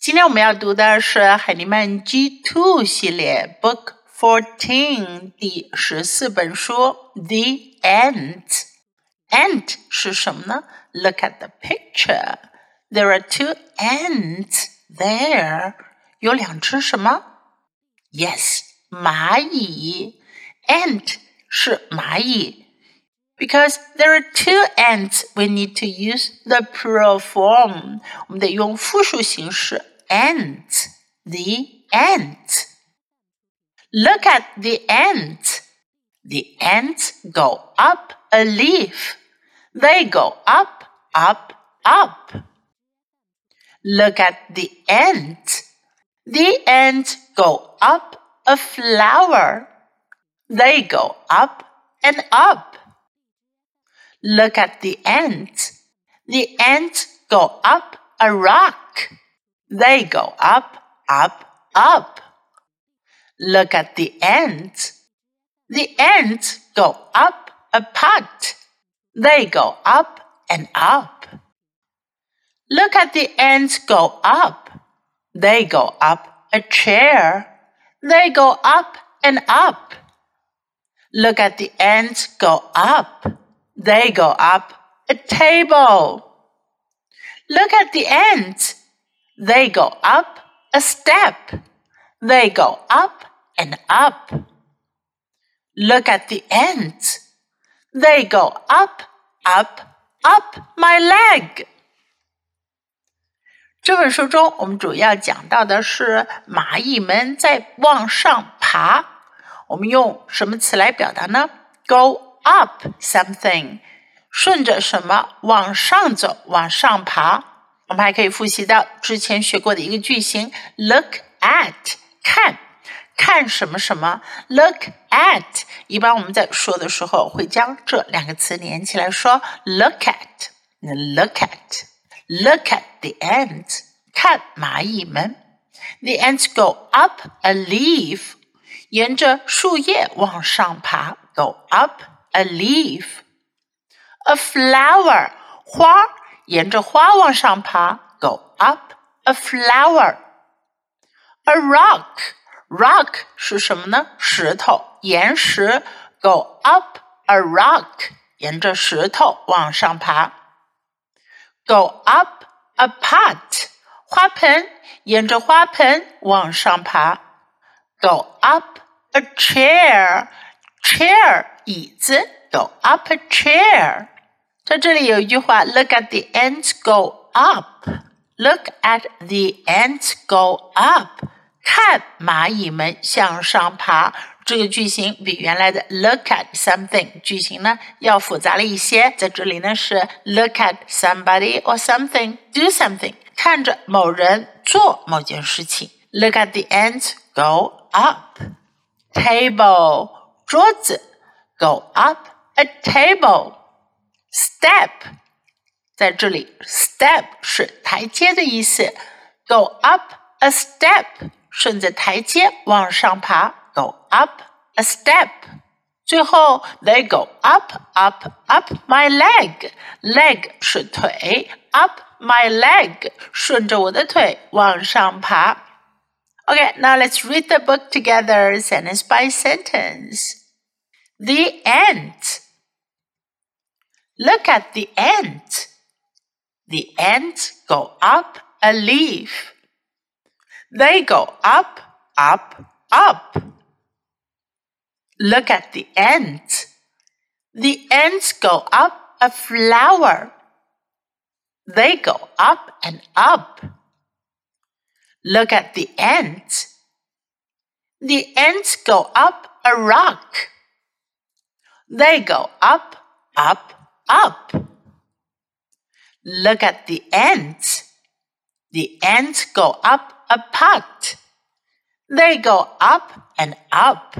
今天我们要读的是海尼曼 G Two 系列 Book Fourteen 第十四本书 The Ant。Ant 是什么呢？Look at the picture. There are two ants there. 有两只什么？Yes，蚂蚁。Ant 是蚂蚁。Because there are two ants, we need to use the plural form. 我们得用复数形式 Ant, the ant. Look at the ant. The ants go up a leaf. They go up, up, up. Look at the ant. The ants go up a flower. They go up and up. Look at the ants. The ants go up a rock. They go up, up, up. Look at the ants. The ants go up a pot. They go up and up. Look at the ants go up. They go up a chair. They go up and up. Look at the ants go up. They go up a table. Look at the ants. They go up a step. They go up and up. Look at the ants. They go up, up, up my leg. 这本书中，我们主要讲到的是蚂蚁们在往上爬。我们用什么词来表达呢？Go up something，顺着什么往上走，往上爬。 我们还可以复习到之前学过的一个句型：look at，看，看什么什么。look at，一般我们在说的时候会将这两个词连起来说：look at，look at，look at the ants，看蚂蚁们。The ants go up a leaf，沿着树叶往上爬，go up a leaf。A flower，花 沿着花往上爬，go up a flower。A rock，rock 是什么呢？石头、岩石，go up a rock，沿着石头往上爬。Go up a pot，花盆，沿着花盆往上爬。Go up a chair，chair 椅子，go up a chair。 在这里有一句话，Look at the ants go up。Look at the ants go up。看蚂蚁们向上爬。这个句型比原来的 look at something 句型呢要复杂了一些。在这里呢是 look at somebody or something do something，看着某人做某件事情。Look at the ants go up。Table 桌子，go up a table。 Step 在这里，step 是台阶的意思。Go up a step，顺着台阶往上爬。Go up a step。最后，They go up, up, up my leg。leg 是腿，up my leg 顺着我的腿往上爬。Okay, now let's read the book together, sentence by sentence. The ant. Look at the ant. The ants go up a leaf. They go up, up, up. Look at the ants. The ants go up a flower. They go up and up. Look at the ants. The ants go up a rock. They go up, up, up. Look at the ants. The ants go up a pot. They go up and up.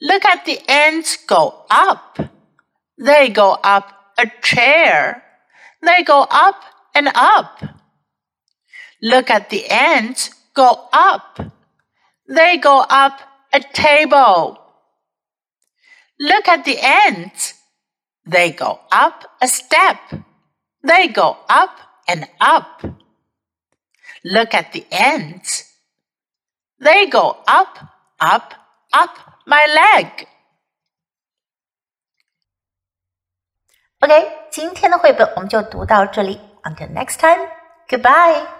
Look at the ants go up. They go up a chair. They go up and up. Look at the ants go up. They go up a table. Look at the ants. They go up a step. They go up and up. Look at the ants. They go up, up, up my leg. OK，今天的绘本我们就读到这里。Until next time, goodbye.